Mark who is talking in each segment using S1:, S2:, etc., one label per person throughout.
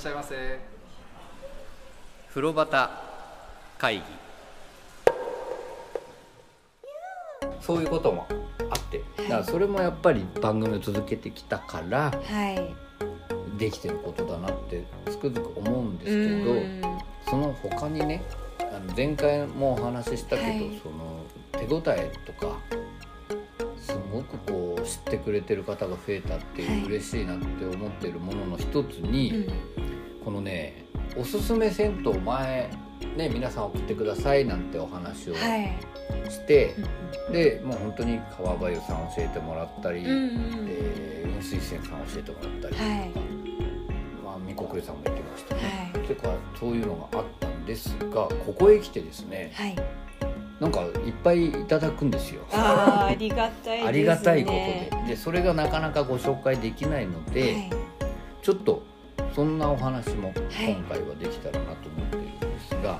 S1: しゃいませ。
S2: 風呂端会議。そういうこともあって。だからそれもやっぱり番組を続けてきたから
S3: はい。
S2: できてることだなってつくづく思うんですけど、
S3: うん。
S2: その他にねあの前回もお話ししたけど、
S3: はい。
S2: その手応えとかすごくこう知ってくれてる方が増えたっていう、
S3: はい。
S2: 嬉しいなって思ってるものの一つに、
S3: うん
S2: このねおすすめ銭湯前ね皆さん送ってくださいなんてお話を
S3: はい。
S2: して、でもう本当に川場湯さん教えてもらったり、
S3: うんうん
S2: えー雲水泉さん教えてもらったりとか、
S3: はい。
S2: まあみこくりさんも言ってましたね。
S3: はい。
S2: とかそういうのがあったんですがここへ来てですね
S3: はい。
S2: なんかいっぱいいただくんですよ。
S3: あーありがたいね。
S2: ありがたいことで。でそれがなかなかご紹介できないので、
S3: はい。
S2: ちょっとそんなお話も
S3: はい。
S2: 今回はできたらなと思っているんですが、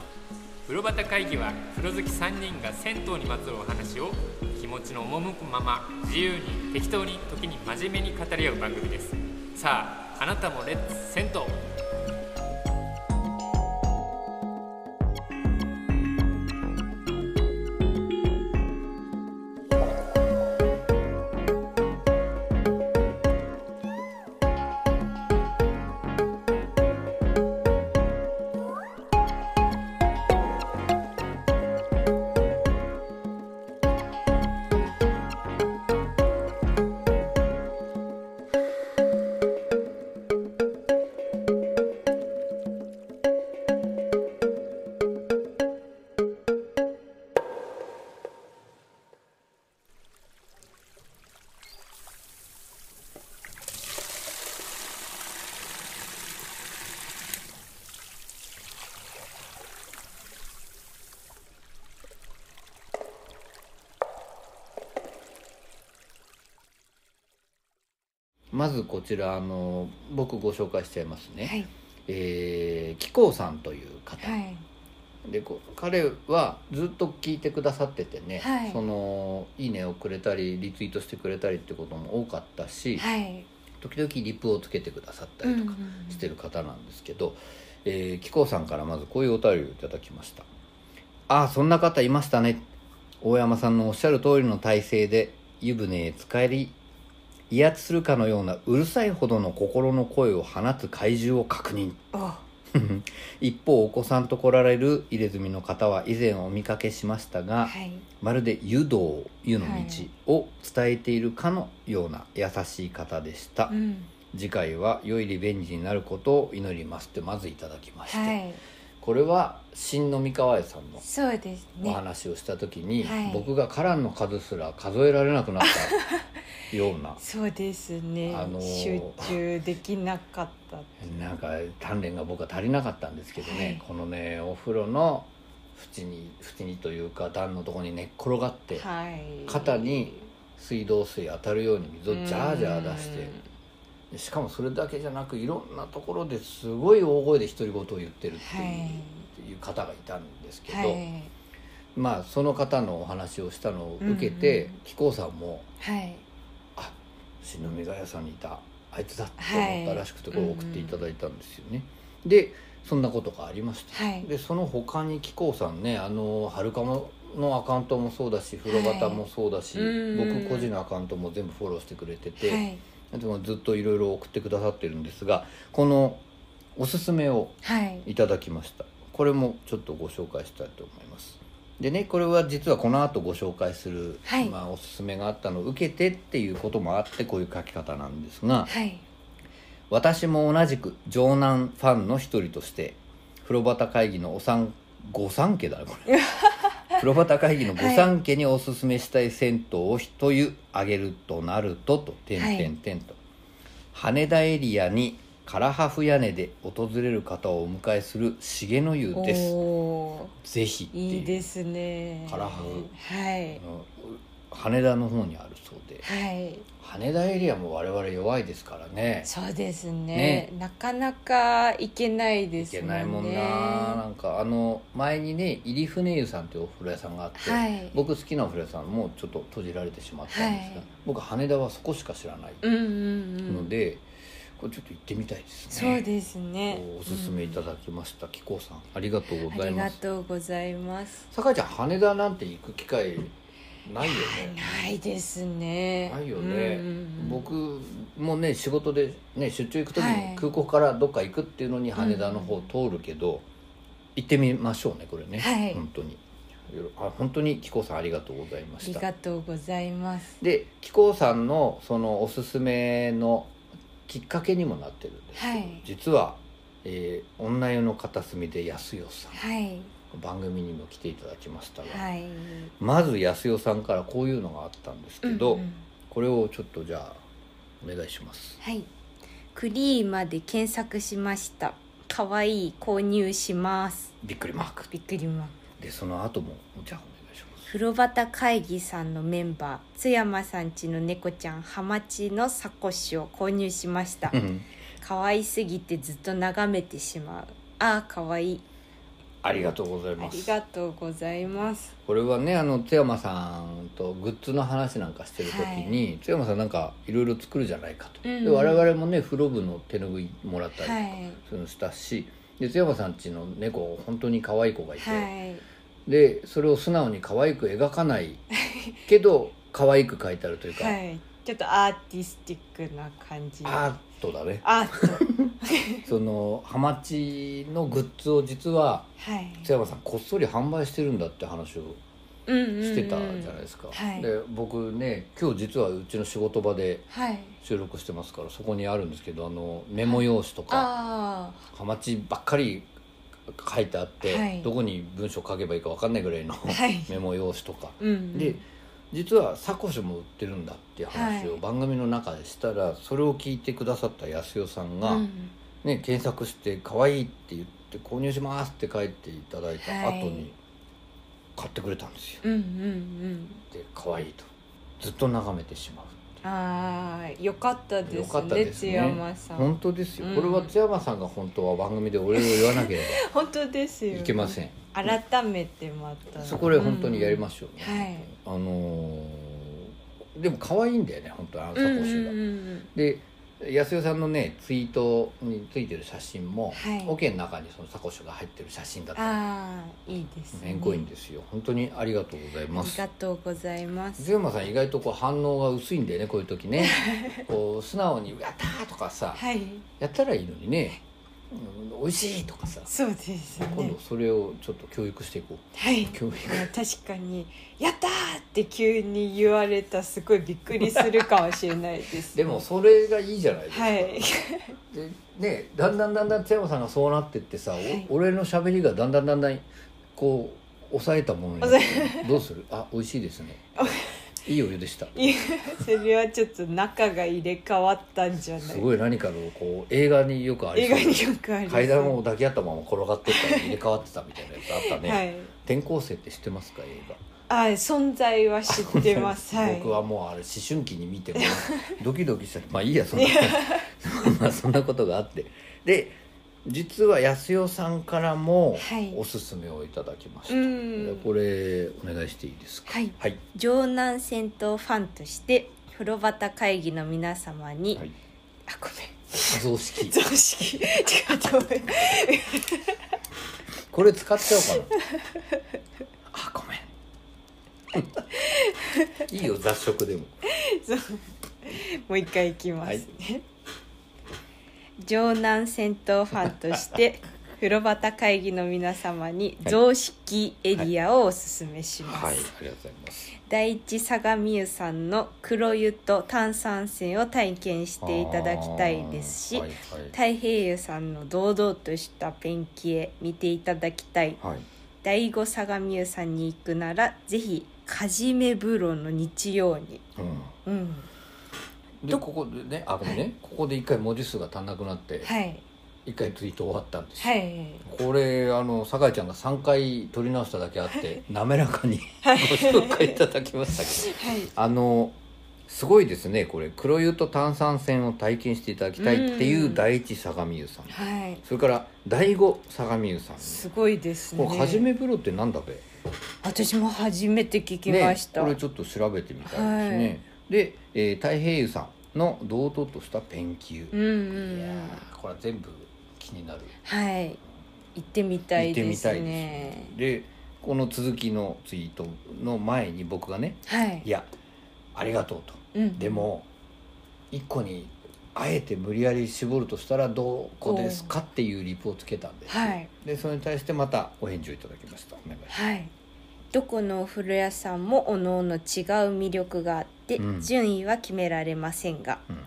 S4: 風呂端会議は風呂好き3人が銭湯にまつわるお話を気持ちの赴くまま自由に適当に時に真面目に語り合う番組です。さああなたもレッツ銭湯
S2: まずこちらあの僕ご紹介しちゃいますね。
S3: はい。
S2: えー、紀行さんという方、
S3: はい。
S2: でこ彼はずっと聞いてくださっててね、
S3: はい。
S2: そのいいねをくれたりリツイートしてくれたりってことも多かったし、
S3: はい。
S2: 時々リプをつけてくださったりとか
S3: うんうんうん
S2: してる方なんですけど、えー、紀行さんからまずこういうお便りをいただきました「ああそんな方いましたね。大山さんのおっしゃる通りの体勢で湯船へ浸かり威圧するかのようなうるさいほどの心の声を放つ怪獣を確認」
S3: お
S2: 一方お子さんと来られる入れ墨の方は以前お見かけしましたが、
S3: はい。
S2: まるで湯道湯の道を伝えているかのような優しい方でした、
S3: うん。
S2: 次回は良いリベンジになることを祈りますってまずいただきまして、
S3: はい
S2: これは新飲み川江さんの
S3: そうです
S2: お
S3: ね
S2: 話をした時に、
S3: はい。
S2: 僕が花壇の数すら数えられなくなったような
S3: そうですね、
S2: あのー
S3: 集中できなかった
S2: なんか鍛錬が僕は足りなかったんですけどね、
S3: はい。
S2: このねお風呂の縁に縁にというか段のところに寝っ転がって、
S3: はい。
S2: 肩に水道水当たるように水をジャージャー出してでしかもそれだけじゃなくいろんなところですごい大声で独り言を言ってるっていう,、
S3: はい
S2: いう方がいたんですけど、
S3: はい。
S2: まあその方のお話をしたのを受けて、
S3: うんうん。
S2: 紀行さんも
S3: はい「
S2: あ新宮ヶ谷さんにいたあいつだ」って思ったらしくてこれを送っていただいたんですよね。でそんなことがありました。
S3: はい。
S2: でその他に紀行さんねあのはるかものアカウントもそうだし風呂旗もそうだし、僕個人のアカウントも全部フォローしてくれてて、ずっといろいろ送ってくださってるんですがこのおすすめを
S3: はい。
S2: いただきました。これもちょっとご紹介したいと思います。でねこれは実はこの後ご紹介する、
S3: はい。
S2: まあ、おすすめがあったのを受けてっていうこともあってこういう書き方なんですが、
S3: はい。
S2: 私も同じく城南ファンの一人として風呂端会議のお三御三家だねこれ 風呂端会議の御三家におすすめしたい銭湯を一湯あげるとなるとと。点々点と、羽田エリアに唐破風屋根で訪れる方をお迎えする重の湯です。
S3: お
S2: ぜひい
S3: いいですね。
S2: 唐破
S3: はい
S2: 羽田の方にあるそうで。
S3: はい。
S2: 羽田エリアも我々弱いですからね。
S3: そうですね。
S2: ね。
S3: なかなか行けないで
S2: い
S3: すね。
S2: けないもんな。なんかあの前にね入船湯さんというお風呂屋さんがあって、
S3: はい。
S2: 僕好きなお風呂屋さんもちょっと閉じられてしまったんですが、
S3: はい。
S2: 僕羽田はそこしか知らない
S3: うんうんうん。
S2: ので、これちょっと行ってみたいですね。
S3: そうですね。
S2: おすすめいただきました。紀子さんありがとうご
S3: ありが
S2: ざいます。
S3: とうございます。
S2: 酒井ちゃん羽田なんて行く機会ないよね。
S3: ないですね。
S2: ないよね、
S3: うん。うんうん
S2: 僕もね仕事でね出張行く時
S3: はい。
S2: に空港からどっか行くっていうのに羽田の方通るけど、行ってみましょうねこれね、
S3: はい。
S2: 本当に。あ本当に紀子さんありがとうございま
S3: あり
S2: した
S3: がとうございます。
S2: で紀子さんのそのおすすめのきっかけにもなってるんですけど、
S3: はい。
S2: 実は、えー女湯の片隅で安代さん。
S3: はい
S2: 番組にも来ていただきましたが、
S3: はい。
S2: まず安代さんからこういうのがあったんですけど、
S3: うんうん。
S2: これをちょっとじゃあお願いします。
S3: はい。クリーマで検索しました。かわいい購入します。
S2: びっくりマーク。
S3: びっくりマーク。
S2: でその後もじゃあお願いします。
S3: 風呂端会議さんのメンバー津山さんちの猫ちゃんハマチのサコッシュを購入しました。
S2: うん。
S3: 可愛すぎてずっと眺めてしまう。ああ可愛い
S2: ありがとうござい
S3: あり
S2: ます
S3: がとうございます。
S2: これはねあの津山さんとグッズの話なんかしてる時に、津山さんなんかいろいろ作るじゃないかと、
S3: うん
S2: で我々もね風呂部の手ぬぐいもらったりとか、
S3: はい
S2: そういうのしたしで津山さんちの猫本当に可愛い子がいて、
S3: はい。
S2: でそれを素直に可愛く描かないけど 可愛く描いてあるというか、
S3: はい。ちょっとアーティスティックな感じ。
S2: アートだね。
S3: アート
S2: そのハマチのグッズを実は
S3: はい。
S2: 津山さんこっそり販売してるんだって話を
S3: うんうんうん
S2: してたじゃないですか、
S3: はい。
S2: で僕ね今日実はうちの仕事場で
S3: はい。
S2: 収録してますからそこにあるんですけどあのメモ用紙とか
S3: あ
S2: ハマチばっかり書いてあって、
S3: はい。
S2: どこに文章書けばいいか分かんないぐらいの
S3: はい。
S2: メモ用紙とか。
S3: あうん。
S2: で実はサコッシュも売ってるんだっていう話を
S3: はい。
S2: 番組の中でしたら、それを聞いてくださった安代さんが、
S3: うん
S2: ね、検索して「可愛いって言って「購入します」って書いていただいた後に買ってくれたんですよ。
S3: うんうんうん。
S2: で可愛いと。ずっと眺めてしまう
S3: ああよかったで
S2: よか
S3: すね津
S2: ったですね。
S3: 山さん。
S2: 本当ですよ、
S3: うん。
S2: これは津山さんが本当は番組でお礼を言わなけれ
S3: 本当ですよ。
S2: ばいけません。
S3: 改めてまた。
S2: そこで本当にやりましょうね、
S3: はい。
S2: あのーでも可愛いんだよね本当にあのサコッシュが、
S3: うんうんうん。
S2: で安代さんのねツイートについてる写真も、
S3: はい。
S2: オ、ケの中にそのサコッシュが入ってる写真だった。り
S3: ああいいですね。
S2: めんこいんですよ。本当にありがとうござい
S3: あり
S2: ます
S3: がとうございます。
S2: 津山さん意外とこう反応が薄いんだよねこういう時ね。こう素直に「やったー!」とかさ
S3: はい。
S2: やったらいいのにね「うん、美味しい!」とかさ。
S3: そうですね。
S2: 今度それをちょっと教育していこう。
S3: はい。
S2: 教育。
S3: まあ確かに「やったー!」って急に言われた。すごいびっくりするかもしれないです。
S2: でもそれがいいじゃないですか、
S3: はい。
S2: でねだんだんだんだん津山さんがそうなってってさ、お
S3: はい。
S2: 俺の喋りがだんだんだんだんこう抑えたものにどうする？あ美味しいですね いいお湯でした。
S3: いやそれはちょっと中が入れ替わったんじゃない？
S2: すごい何かのこう映画によくあり
S3: 映画によくあり
S2: 階段を抱き合ったまま転がってったら入れ替わってたみたいなやつあったね、
S3: はい。
S2: 転校生って知ってますか？映画。
S3: あ存在は知ってます。はい。
S2: 僕はもうあれ思春期に見ても ドキドキしたまあいいやそんな まあそんなことがあって。で実は安代さんからも
S3: はい。
S2: おすすめをいただきました、
S3: うん。
S2: でこれお願いしていいですか？
S3: はい。
S2: はい、
S3: 城南戦闘ファンとして風呂端会議の皆様に、
S2: はい、
S3: あごめ
S2: 雑式。
S3: ん雑式。違うごめん。
S2: これ使っちゃおうかな。あごめん。いいよ雑食でも。
S3: そう。もう一回いきますね、城南戦闘ファンとして 風呂端会議の皆様に
S2: はい。
S3: 雑式エリアをおすすめします、
S2: はい。ありがとうございます。
S3: 第一相模湯さんの黒湯と炭酸泉を体験していただきたいですし、
S2: はいはい。
S3: 太平湯さんの堂々としたペンキ絵見ていただきたい。
S2: はい。
S3: 第五相模湯さんに行くならぜひかじめ風呂の日曜に。
S2: うん。
S3: うん
S2: でここでねあごめんね、ここで一回文字数が足んなくなって
S3: はい。
S2: 一回ツイート終わったんですよ、
S3: はい。
S2: これあの酒井ちゃんが3回撮り直しただけあって滑らかに ご紹介いただきましたけど。
S3: はい。
S2: あのすごいですねこれ。黒湯と炭酸泉を体験していただきたいっていううん。第一相模湯さん。
S3: はい。
S2: それから第五相模湯さん。
S3: すごいですね。
S2: これはじめ風呂ってなんだべ？
S3: 私も初めて聞きました、
S2: ね、これちょっと調べてみたいですね、で、えー太平湯さんの堂々としたペンキ
S3: うんうん
S2: いや
S3: うん
S2: ーこれは全部気になる。
S3: はい。行ってみたいです
S2: 行ってみたい
S3: ね
S2: ですでこの続きのツイートの前に僕がね
S3: はい。
S2: いやありがとうと。
S3: うん。
S2: でも一個にあえて無理やり絞るとしたらどこですかっていうリプをつけたんですよ。
S3: はい。
S2: でそれに対してまたお返事をいただきました。お願いします。
S3: はいどこのお風呂屋さんもおのおの違う魅力があって、
S2: うん。
S3: 順位は決められませんが
S2: うん。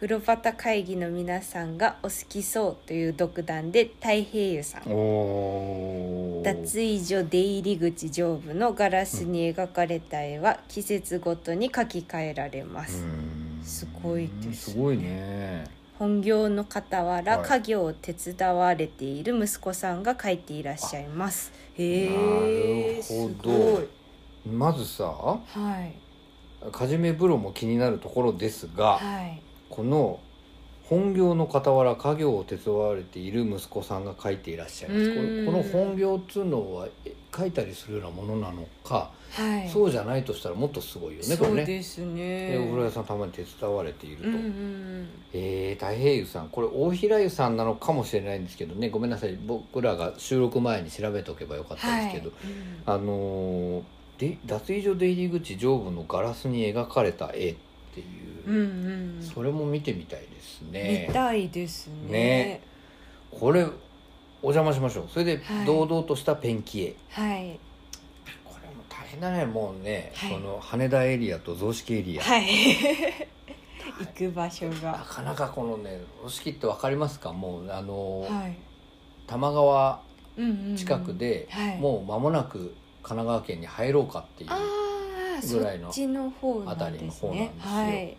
S3: 風呂端会議の皆さんがお好きそうという独断で太平洋さん。
S2: おー。
S3: 脱衣所出入り口上部のガラスに描かれた絵は季節ごとに描き換えられます、
S2: うん。
S3: すごいですね。
S2: すごいね。
S3: 本業の傍ら
S2: はい。
S3: 家業を手伝われている息子さんが描いていらっしゃいますへえ
S2: なる
S3: す
S2: ほどまずさ
S3: はい。
S2: かじめ風呂も気になるところですが、
S3: はい。
S2: この本業の傍ら家業を手伝われている息子さんが書いていらっしゃいます。この本業っつうのはえ書いたりするようなものなのか、
S3: はい。
S2: そうじゃないとしたらもっとすごいよねこれね。
S3: そうですね。
S2: でお風呂屋さんたまに手伝われていると、
S3: うんうん
S2: えー、太平湯さん。これ大平湯さんなのかもしれないんですけどね。ごめんなさい。僕らが収録前に調べておけばよかったんですけど、
S3: はい。
S2: あのーで脱衣所出入り口上部のガラスに描かれた絵っていう、
S3: うんうん。
S2: それも見てみたいですね。
S3: 見たいですね。
S2: ね。これお邪魔しましょう。それで
S3: はい。
S2: 堂々としたペンキ絵、
S3: はい。
S2: これも大変だね。もうね、
S3: はい。
S2: その羽田エリアと雑式エリア、
S3: はい行く場所
S2: な
S3: が
S2: かなかこのね雑式って分かりますか？もうあのー
S3: はい。
S2: 多摩川
S3: うんうんうん。
S2: 近くで、
S3: はい。
S2: もう間もなく神奈川県に入ろうかっていうぐらいのあたりの方なんですよ。
S3: はい。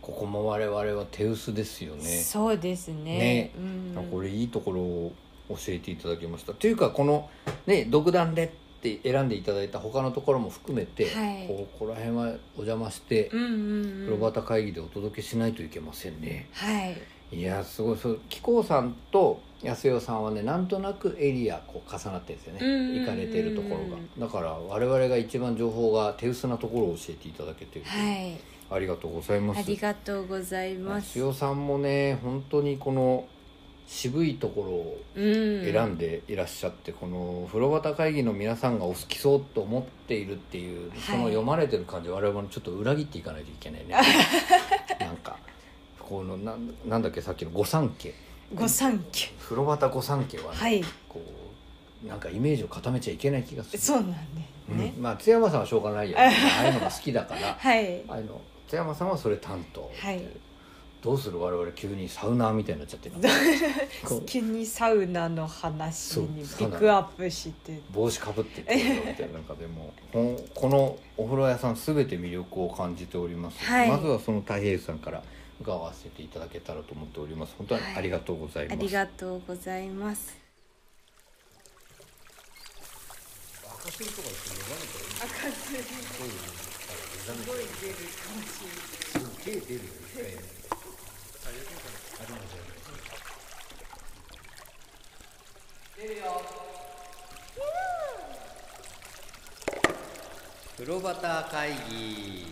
S2: ここも我々は手薄ですよね。
S3: そうですね。
S2: ね。
S3: うん。
S2: これいいところを教えていただきました。というかこのね独断でって選んでいただいた他のところも含めて、
S3: はい。
S2: ここら辺はお邪魔して
S3: うんうんうん。
S2: 風呂端会議でお届けしないといけませんね、
S3: はい。
S2: いやすごいそう紀行さんと安代さんはねなんとなくエリアこう重なってるんですよね。
S3: うんうん
S2: 行かれてるところが。だから我々が一番情報が手薄なところを教えていただけてる、
S3: はい。
S2: ありがとうございます。
S3: ありがとうございます。
S2: 安代さんもね本当にこの渋いところを
S3: うん
S2: 選んでいらっしゃって、この風呂端会議の皆さんがお好きそうと思っているっていう、その読まれてる感じ我々もちょっと裏切っていかないといけないね。なんかこのなんなんだっけさっきの御三家。
S3: 御三家。
S2: 風呂端御三家はね、
S3: はい。
S2: こうなんかイメージを固めちゃいけない気がする。
S3: そうなんですね。
S2: うん。まあ津山さんはしょうがないよ、ね、ああいうのが好きだから。
S3: はい。
S2: あの津山さんはそれ担当、
S3: はい
S2: どうする我々急にサウナーみたいになっちゃって。
S3: 急にサウナの話にピックアップして。
S2: 帽子かぶってってみたいな中でもここのお風呂屋さん全て魅力を感じております、
S3: はい。
S2: まずはその太平さんから伺わせていただけたらと思っております。本当にありがとうございます、
S3: ありがとうございます。
S2: すげえ出るよね風呂端会議。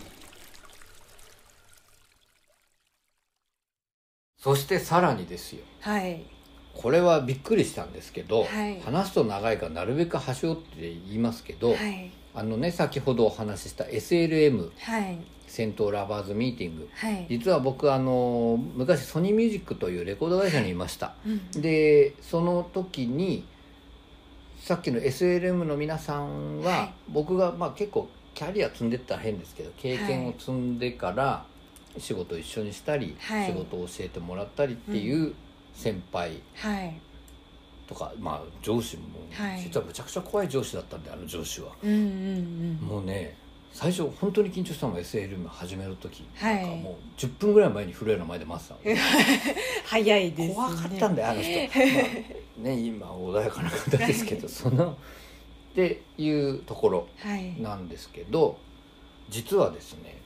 S2: そしてさらにですよ。
S3: はい。
S2: これはびっくりしたんですけど、
S3: はい。
S2: 話すと長いからなるべく端折って言いますけど、
S3: はい。
S2: あのね先ほどお話しした SLM
S3: はい
S2: 戦闘ラバーズミーティング。
S3: はい。
S2: 実は僕あの昔ソニーミュージックというレコード会社にいました、
S3: うん
S2: でその時にさっきの SLM の皆さんは、
S3: はい。
S2: 僕がまあ結構キャリア積んでったら変ですけど経験を積んでから仕事を一緒にしたり、
S3: はい。
S2: 仕事を教えてもらったりっていう先輩
S3: はい。
S2: とか、まあ上司も、
S3: はい。
S2: 実はむちゃくちゃ怖い上司だったんであの上司は、
S3: うんうんうん。
S2: もうね最初本当に緊張したのが SLM 始める時、
S3: はい。
S2: なんかもう10分ぐらい前に震えの前で待ってたの。
S3: 早いですね。
S2: 怖かったんだよあの人、まあ、ね今穏やかな方ですけど そのっていうところ
S3: はい。
S2: なんですけど実はですね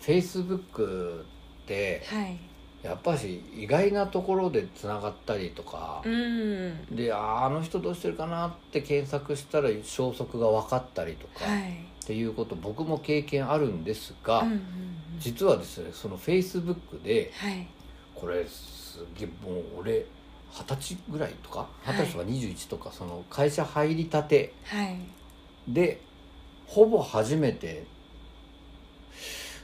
S2: Facebook って
S3: はい。
S2: やっぱし意外なところでつながったりとか
S3: う、ん。
S2: であの人どうしてるかなって検索したら消息が分かったりとか、
S3: はい
S2: っていうこと僕も経験あるんですが、
S3: うんうん
S2: 実はですねそのフェイスブックで
S3: はい。
S2: これすげえもう俺二十歳ぐらいとか二十歳とか21とか、その会社入りたて
S3: はい。
S2: でほぼ初めて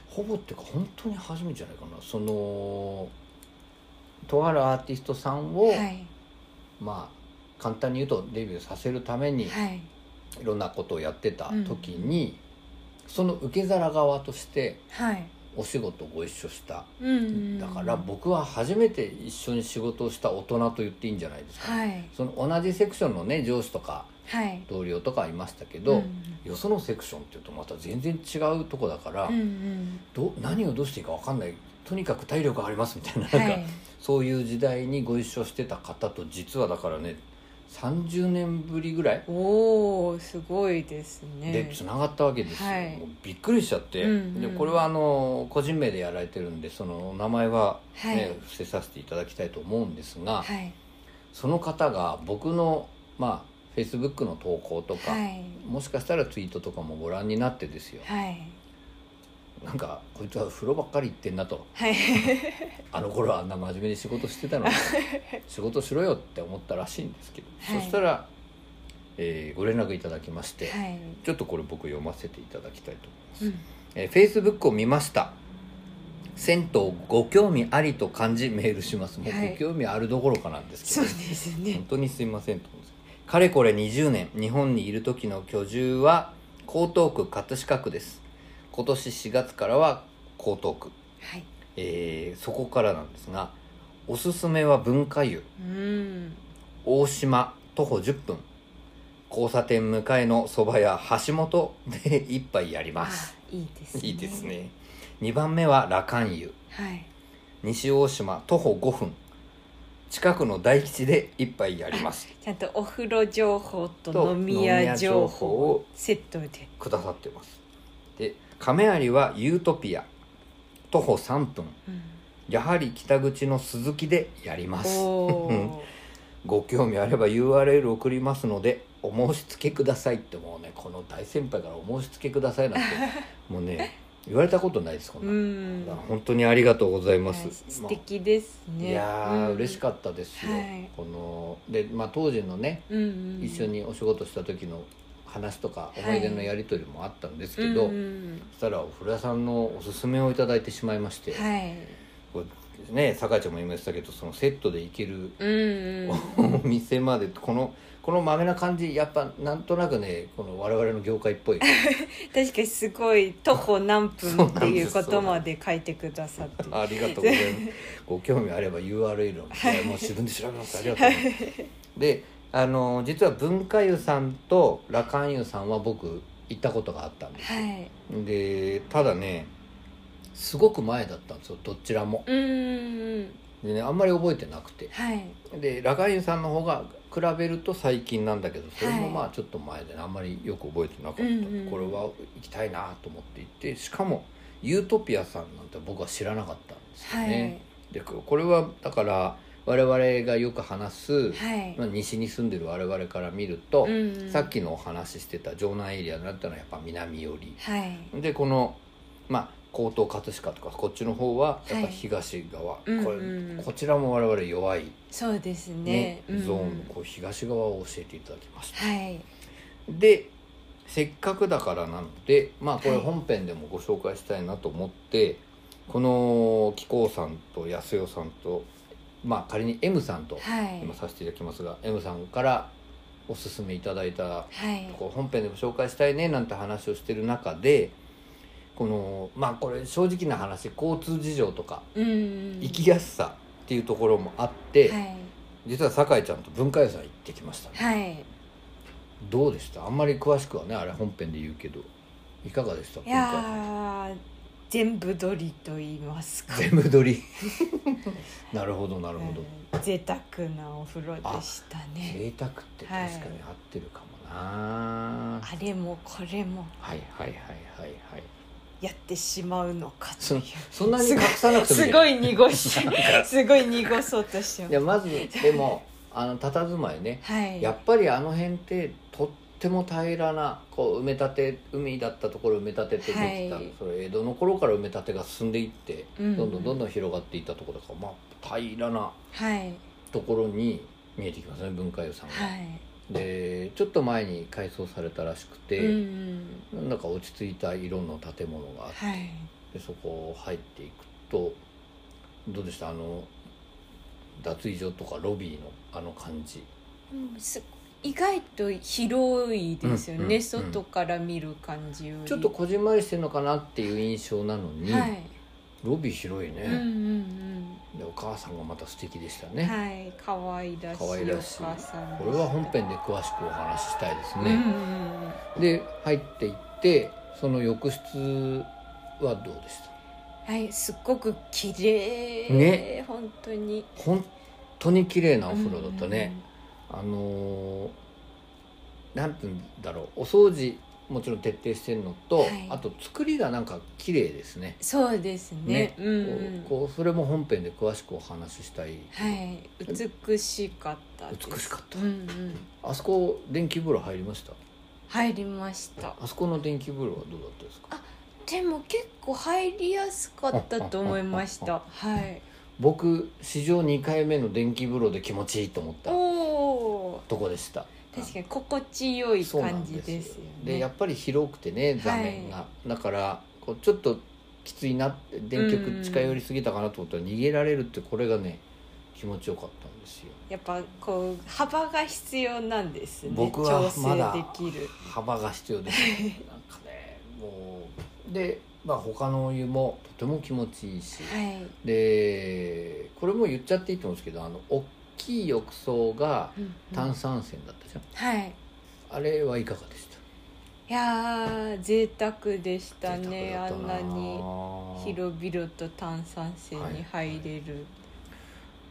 S2: ほぼっていうか本当に初めてじゃないかな。そのとあるアーティストさんを、
S3: はい。
S2: まあ簡単に言うとデビューさせるために
S3: はい
S2: いろんなことをやってた時に、その受け皿側として
S3: はい。
S2: お仕事をご一緒した。
S3: うん
S2: だから僕は初めて一緒に仕事をした大人と言っていいんじゃないですか、
S3: はい。
S2: その同じセクションのね上司とか
S3: はい。
S2: 同僚とかいましたけど、
S3: うん
S2: よそのセクションっていうとまた全然違うとこだから、
S3: うんうん。
S2: ど何をどうしていいか分かんない。とにかく体力ありますみたいななんか、
S3: はい。
S2: そういう時代にご一緒してた方と実はだからね30年ぶりぐらい
S3: おおすごいですね。
S2: でつながったわけですよ、
S3: はい。
S2: びっくりしちゃって、
S3: うんうん。
S2: でこれはあの個人名でやられてるんでその名前は、ね
S3: はい。
S2: 伏せさせていただきたいと思うんですが、
S3: はい。
S2: その方が僕のまあフェイスブックの投稿とか、
S3: はい。
S2: もしかしたらツイートとかもご覧になってですよ。
S3: はい
S2: なんかこいつは風呂ばっかり行ってんなと。
S3: はい。
S2: あの頃はあんな真面目に仕事してたのに 仕事しろよって思ったらしいんですけど、
S3: はい。
S2: そしたら、えーご連絡いただきまして、
S3: はい。
S2: ちょっとこれ僕読ませていただきたいと思います、
S3: うん。
S2: えー、Facebook を見ました。銭湯ご興味ありと感じメールします。もう
S3: はい。
S2: ご興味あるどころかなんですけど、
S3: そうですね。
S2: 本当にすいませんとかれこれ20年日本にいる時の居住は江東区葛飾区です今年4月からは江東区、
S3: はい。
S2: えーそこからなんですがおすすめは文化湯。
S3: うん。
S2: 大島徒歩10分。交差点向かいのそば屋橋本で 一杯やり
S3: あ
S2: ます。
S3: いいですね。
S2: いいですね。2番目は羅漢湯。
S3: はい。
S2: 西大島徒歩5分。近くの大吉で一杯やります。
S3: ちゃんとお風呂情報と
S2: と
S3: 飲み屋情報
S2: を
S3: セットで。
S2: くださってます。で亀有はユートピア。徒歩3分。
S3: うん。
S2: やはり北口の鈴木でやります。ご興味あれば URL 送りますのでお申し付けくださいってもうねこの大先輩からお申し付けくださいなんて もうね言われたことないですこん
S3: う
S2: な、本当にありがとうございます、
S3: はい素敵ですね。
S2: いやー、
S3: うん。
S2: 嬉しかったですよ、
S3: はい。
S2: こので、まあ、当時のね
S3: うんうん。
S2: 一緒にお仕事した時の話とか思い出のやり取りもあったんですけど、
S3: うんうん
S2: そしたらお風呂屋さんのおすすめをいただいてしまいまして、
S3: はい。
S2: これね酒井ちゃんも言いましたけどそのセットで行けるお店までこのこのまめな感じやっぱなんとなくねこの我々の業界っぽい。
S3: 確かにすごい徒歩何分っていうことまで書いてくださって。
S2: ありがとうございます。ご興味あれば URL を、もう自分で調べます。ありがとうございます。であの実は文化湯さんと羅漢湯さんは僕行ったことがあったんです。よ、
S3: はい。
S2: でただねすごく前だったんですよどちらも。でねあんまり覚えてなくて。
S3: はい。
S2: で羅漢湯さんの方が比べると最近なんだけどそれも
S3: はい。
S2: まあちょっと前でねあんまりよく覚えてなかった、
S3: うんうん
S2: これは行きたいなと思って行ってしかもユートピアさんなんて僕は知らなかったんですよ
S3: はい。
S2: ね、でここれはだから我々がよく話す、
S3: はい。
S2: まあ、西に住んでる我々から見ると、
S3: うんうん。
S2: さっきのお話ししてた城南エリアになったのはやっぱ南寄り。
S3: はい。
S2: でこのまあ江東葛飾とかこっちの方はやっぱ
S3: はい
S2: 東側、
S3: うん
S2: これ
S3: うん。
S2: こちらも我々弱い、
S3: そうです
S2: ね。
S3: ねうん。
S2: ゾーン。のこう東側を教えていただきました。
S3: はい。
S2: でせっかくだからなのでまあこれ
S3: はい。
S2: 本編でもご紹介したいなと思って、この紀行さんと安代さんとまあ仮に M さんと
S3: はい。
S2: 今させていただきますが、M さんからおすすめいただいた
S3: はい。
S2: こう本編でも紹介したいねなんて話をしてる中でこのまあこれ正直な話交通事情とか行きやすさっていうところもあって、
S3: はい。
S2: 実は酒井ちゃんと文化屋さん行ってきましたね、
S3: はい。
S2: どうでした？あんまり詳しくはねあれ本編で言うけどいかがでした？
S3: いやー全部撮りと言いますか。
S2: 全部撮り なるほどなるほど、
S3: うん。贅沢なお風呂でしたね。
S2: 贅沢って確かに合ってるかもな、
S3: あれもこれも。
S2: はい、はいはいはいはい。
S3: やってしまうのかと
S2: そ
S3: いう。
S2: そんなに隠さなくてもいい。
S3: すごい濁し すごい濁そうとしてます。
S2: いやまずでもあの佇まいね。
S3: はい。
S2: やっぱりあの辺ってとっても平らなこう埋め立て海だったところを埋め立ててできた、
S3: はい。
S2: それ江戸の頃から埋め立てが進んでいって、
S3: うん。
S2: どんどんどんどん広がっていったところだから、まあ、平らな
S3: はい
S2: ところに見えてきますね文化湯さんが。
S3: はい。
S2: でちょっと前に改装されたらしくて、
S3: うん
S2: なんだか落ち着いた色の建物があって、
S3: はい。
S2: でそこ入っていくとどうでした？あの脱衣所とかロビーのあの感じ。
S3: うんす意外と広いですよね、
S2: うんうんうん。
S3: 外から見る感じより。
S2: ちょっとこじんまりしてるのかなっていう印象なのに、
S3: はい、
S2: ロビー広いね、
S3: うんうん
S2: でお母さんがまた素敵でした
S3: うん
S2: ね、
S3: はい。可愛らしい
S2: 可愛らしい。
S3: お母さんで
S2: これは本編で詳しくお話ししたいです
S3: うんう
S2: ね、
S3: ん
S2: で入っていってその浴室はどうでした？
S3: はいすっごく綺麗。
S2: ね。
S3: 本当に。
S2: 本当に綺麗なお風呂だったね、あのーなんて言うんだろうお掃除もちろん徹底してるのと、
S3: はい。
S2: あと作りがなんか綺麗ですね。
S3: そうですね。
S2: ね。
S3: うんうん。
S2: こうそれも本編で詳しくお話ししたい、
S3: はい。美しかったです。
S2: 美しかった。
S3: うんうん。
S2: あそこ電気風呂入りました？
S3: 入りました。
S2: あそこの電気風呂はどうだったですか？
S3: でも結構入りやすかったと思いました。はい。
S2: 僕史上2回目の電気風呂で気持ちいいと思った。
S3: おお
S2: とこでした。
S3: 確かに心地よい感じですよね。
S2: でやっぱり広くてね座面が、だからこうちょっときついな電極近寄りすぎたかなと思ったら逃げられるってこれがね気持ちよかったんですよ。
S3: やっぱこう幅が必要なんですね
S2: 僕は
S3: 調
S2: まだ
S3: 整できる。
S2: 幅が必要です。なんかね もうで、まあ、他のお湯もとても気持ちいいし、
S3: はい、
S2: でこれも言っちゃっていいと思うんですけどあの大きい浴槽が
S3: うんうん。
S2: 炭酸泉だったじゃん、
S3: はい。
S2: あれはいかがでした？
S3: いやー贅沢でしたねあんなに
S2: 広
S3: 広々と炭酸泉に入れる。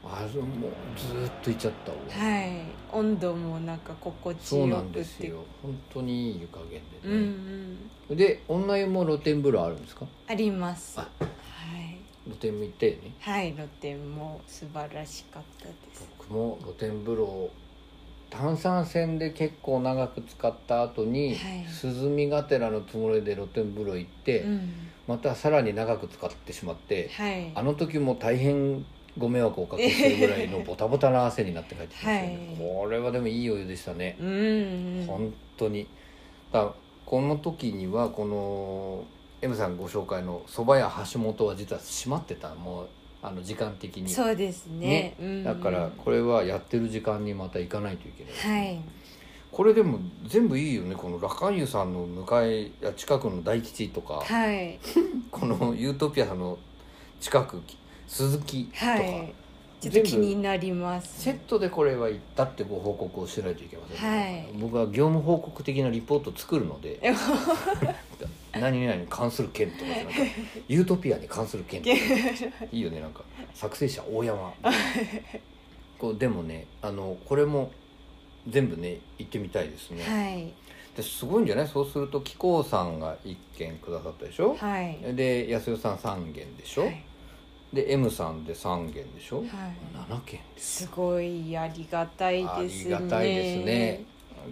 S2: あれもうずーっといっちゃったわ。
S3: はい、温度もなんか心地
S2: そうなん
S3: よくて
S2: ですよ。本当にいい湯加減
S3: うん
S2: でね、
S3: うん
S2: で女湯も露天風呂あるんですか？
S3: あります。
S2: あ。
S3: はい。
S2: 露天も行ったよね。
S3: はい露天も素晴らしかったです。
S2: 僕も露天風呂炭酸泉で結構長く使った後に、
S3: はい。
S2: 涼みがてらのつもりで露天風呂行って、
S3: うん。
S2: またさらに長く使ってしまって、
S3: はい。
S2: あの時も大変ご迷惑をおかけするぐらいの ボタボタな汗になって帰ってきましたよね、これはでもいいお湯でしたね、
S3: うん。うん
S2: 本当に。だこの時にはこの M さんご紹介の蕎麦屋橋本は実は閉まってた。もうあの時間的に。
S3: そうですね。うん。
S2: だからこれはやってる時間にまた行かないといけない、
S3: はい。
S2: これでも全部いいよね。このラカンユさんの向かいや近くの大吉とか、
S3: はい。
S2: このユートピアの近く鈴木とか、
S3: はい。ちょっと気になります。
S2: セットでこれは行ったってご報告をしないといけませんね、
S3: はい。
S2: 僕は業務報告的なリポートを作るので 何々に関する件とかなくて ユートピアに関する件とか。いいよねなんか。作成者大山。こうでもねあのこれも全部ね行ってみたいですね、
S3: はい。
S2: ですごいんじゃない？そうすると紀行さんが1件くださったでしょ、
S3: はい。
S2: で安代さん3件でしょ、
S3: はい。
S2: で M さんで3件でしょ、
S3: はい。
S2: 7件です。
S3: すごいありがたい
S2: あ
S3: ですね。
S2: りがたいですね。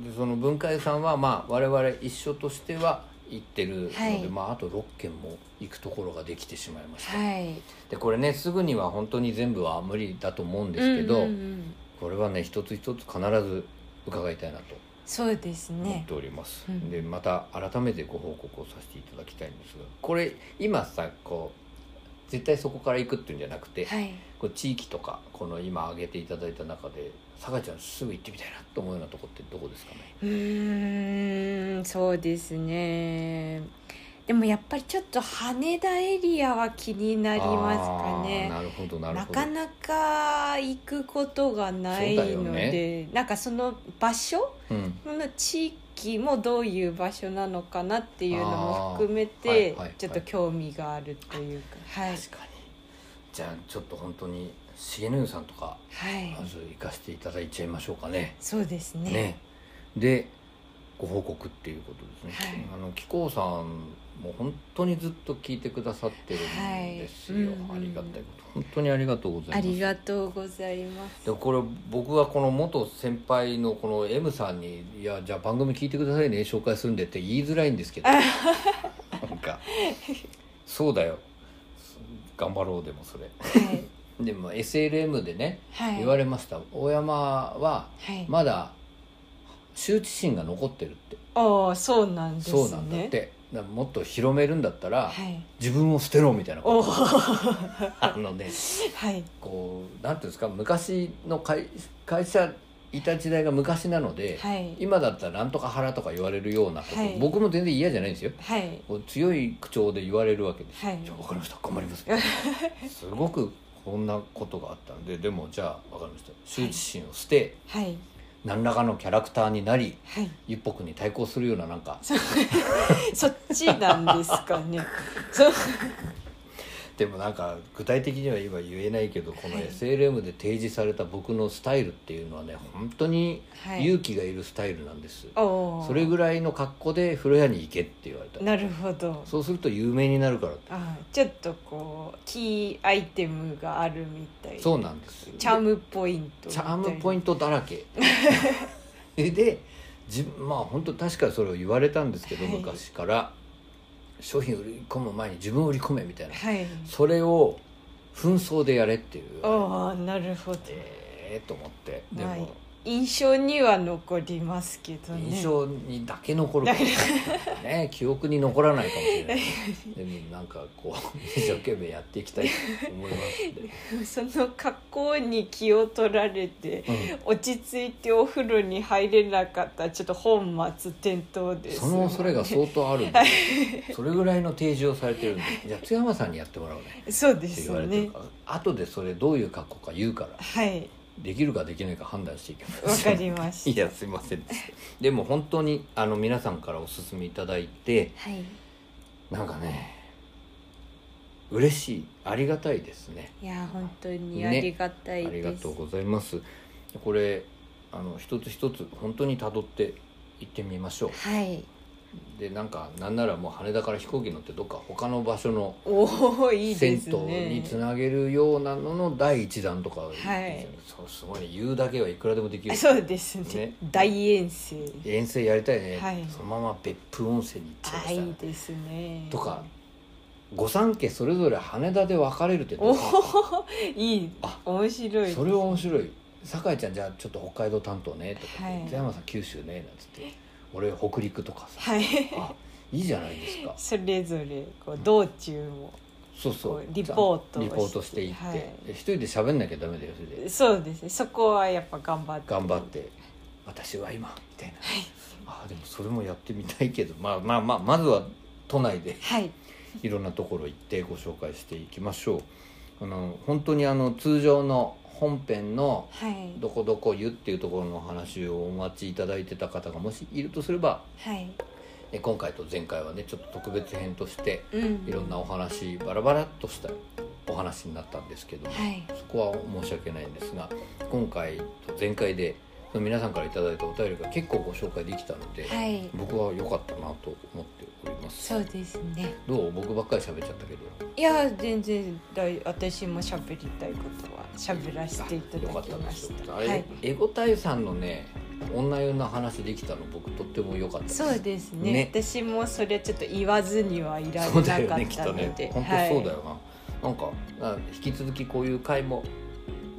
S2: でその文化湯さんはまあ我々一緒としては行ってるので、
S3: はい。
S2: まあ、あと6軒も行くところができてしまいました、
S3: はい。
S2: でこれねすぐには本当に全部は無理だと思うんですけど、
S3: うんうんうん。
S2: これはね一つ一つ必ず伺いたいなと。
S3: そうです
S2: 思っ
S3: ね
S2: ております、
S3: うん。
S2: でまた改めてご報告をさせていただきたいんですがこれ今さこう絶対そこから行くっていうんじゃなくて、
S3: はい。
S2: こう地域とかこの今挙げていただいた中でさかちゃんすぐ行ってみたいなと思うようなとこってどこですかね？
S3: うーんそうですね。でもやっぱりちょっと羽田エリアは気になりますかね。
S2: なるほどなるほど。
S3: なかなか行くことがないの
S2: ね。
S3: で、なんかその場所？
S2: うん。
S3: その地域もどういう場所なのかなっていうのも含めて
S2: はいはい
S3: ちょっと興味があるというか。はい。
S2: 確かに。じゃあちょっと本当に重野湯さんとか
S3: はい。
S2: まず行かせていただいちゃいましょうかね。
S3: そうですね。
S2: ね。でご報告っていうことですね、
S3: はい。
S2: あの紀行さんも本当にずっと聞いてくださってるんですよ、
S3: はい。
S2: ありがたいこと。本当にありがとうございます。
S3: ありがとうございます。
S2: でこれ僕はこの元先輩のこの M さんに「いやじゃあ番組聞いてくださいね紹介するんで」って言いづらいんですけど。なんか「そうだよ。頑張ろう」でもそれ。
S3: はい。
S2: でも SLM でね
S3: はい。
S2: 言われました。大山は
S3: はい。
S2: まだ羞恥心が残ってるって。
S3: ああそうなんですね。
S2: そうなんだってもっと広めるんだったら
S3: はい。
S2: 自分を捨てろみたいな
S3: おお
S2: こと。
S3: は
S2: あのね
S3: い。
S2: こうなんていうんですか昔の会会社いた時代が昔なので、
S3: はい。
S2: 今だったらなんとか腹とか言われるようなこと、
S3: はい。
S2: 僕も全然嫌じゃないんですよ。
S3: はい。
S2: こう強い口調で言われるわけです、
S3: はい。
S2: じゃあ分かりました。頑張ります。すごくこんなことがあったのででもじゃあ分かりました。羞恥心を捨て、
S3: はい
S2: 何らかのキャラクターになり
S3: はい。
S2: 一歩に対抗するようななんか。
S3: そ そっちなんですかね
S2: でもなんか具体的には今言えないけどこの
S3: はい
S2: SLM で提示された僕のスタイルっていうのはね本当に
S3: はい
S2: 勇気がいるスタイルなんです、
S3: おー。
S2: それぐらいの格好で風呂屋に行けって言われた。
S3: なるほど。
S2: そうすると有名になるから
S3: あちょっとこうキーアイテムがあるみたい。
S2: そうなんです。
S3: チャームポイント
S2: チャームポイ
S3: ン
S2: ントだらけ。で自分まあ本当確かにそれを言われたんですけど、
S3: はい。
S2: 昔から商品売り込む前に自分を売り込めみたいな、
S3: はい。
S2: それを紛争でやれっていう。
S3: ああなるほど。
S2: ええと思って。で
S3: まあ
S2: も
S3: 印象には残りますけどね。
S2: 印象にだけ残るかもしれない。ね記憶に残らないかもしれない。でもなんかこう一生懸命やっていきたいと思います
S3: その格好に気を取られて
S2: うん。
S3: 落ち着いてお風呂に入れなかったらちょっと本末転倒です
S2: その恐れが相当あるんで。それぐらいの提示をされてるんで。じゃあ津山さんにやってもらおうね。
S3: そうですね。
S2: 後でそれどういう格好か言うから。
S3: はい
S2: できるかできないか判断していきま
S3: わ
S2: す
S3: かりまし
S2: いやすいませんででも本当にあの皆さんからお勧めいただいて
S3: たはい。
S2: なんかね嬉しいありがたいですね。
S3: いや本当にありがたい
S2: あ
S3: です、
S2: りがとうございます。これあの一つ一つ本当にたどっていってみましょう。
S3: はい
S2: でなんかなんならもう羽田から飛行機乗ってどっか他の場所の銭湯につなげるようなのの第一弾とか、
S3: はい。
S2: そうすごいね。言うだけはいくらでもできる。
S3: そうですね。
S2: ね。
S3: 大遠征。
S2: 遠征やりたいね、
S3: はい。
S2: そのまま別府温泉に行っちゃいましたね
S3: あいいですね。
S2: とか御三家それぞれ羽田で別れるってど
S3: おおいい。
S2: あ
S3: 面白い
S2: それは面白い。酒井ちゃんじゃあちょっと北海道担当ね。とか、
S3: はい。
S2: 津山さん九州ねなんつって俺北陸とかさ。
S3: はい。
S2: あいいじゃないですか。
S3: それぞれこう道中も
S2: そうそう。
S3: リポートを
S2: リポートしていって、
S3: はい。
S2: で一人で喋んなきゃダメだよそれで。
S3: そうですね。そこはやっぱ頑張って。
S2: 頑張って。私は今みたいな、あでもそれもやってみたいけど。まあまあまあまずは都内で
S3: はい。
S2: いろんなところ行ってご紹介していきましょう。あの本当にあの通常の本編の
S3: はい。
S2: どこどこ湯っていうところのお話をお待ちいただいてた方がもしいるとすれば
S3: はい。
S2: え今回と前回はねちょっと特別編として
S3: うん。
S2: いろんなお話バラバラっとしたお話になったんですけども、
S3: はい。
S2: そこは申し訳ないんですが今回と前回で皆さんからいただいたお便りが結構ご紹介できたので、
S3: はい。
S2: 僕は良かったなと思っております。
S3: そうですね。
S2: どう？僕ばっかり喋っちゃったけど。
S3: いや全然大私も喋りたいこと。は喋らせていただ
S2: よかったん
S3: きましたはい。
S2: エゴタイさんのね女湯の話できたの僕とっても良かった
S3: そうですね。
S2: ね。
S3: 私もそれちょっと言わずにはいられ
S2: そう
S3: なかった
S2: だよねきっと
S3: ので、
S2: ね本当そうだよな、なんかあ引き続きこういう回も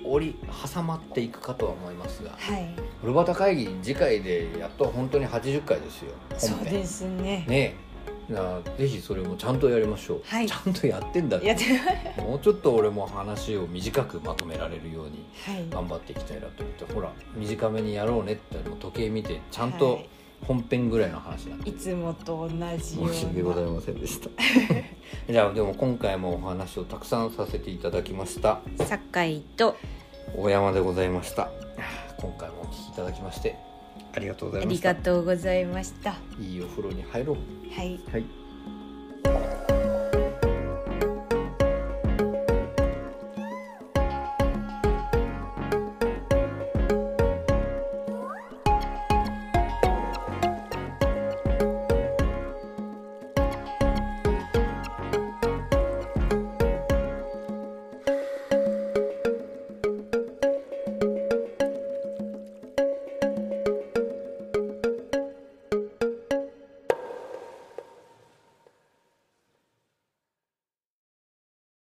S2: 折り挟まっていくかとは思いますが
S3: はい、はい、
S2: 古畑会議次回でやっと本当に80回ですよ
S3: そうですね。
S2: ねえなぜひそれもちゃんとやりましょう、
S3: はい。
S2: ちゃんとやってんだって
S3: やって。
S2: もうちょっと俺も話を短くまとめられるように
S3: はい。
S2: 頑張っていきたいなと思って。ほら短めにやろうねってもう時計見てちゃん
S3: は
S2: と
S3: い。
S2: 本編ぐらいの話なんで
S3: いつもと同じよう
S2: 申し訳ござい
S3: な
S2: ませんでした。じゃあでも今回もお話をたくさんさせていただきました。
S3: 酒井と。
S2: 大山でございました。今回もお聞きいただきましてありがとうござ
S3: あり
S2: いました。
S3: がとうございました。
S2: いいお風呂に入ろう。
S3: はい。
S2: はい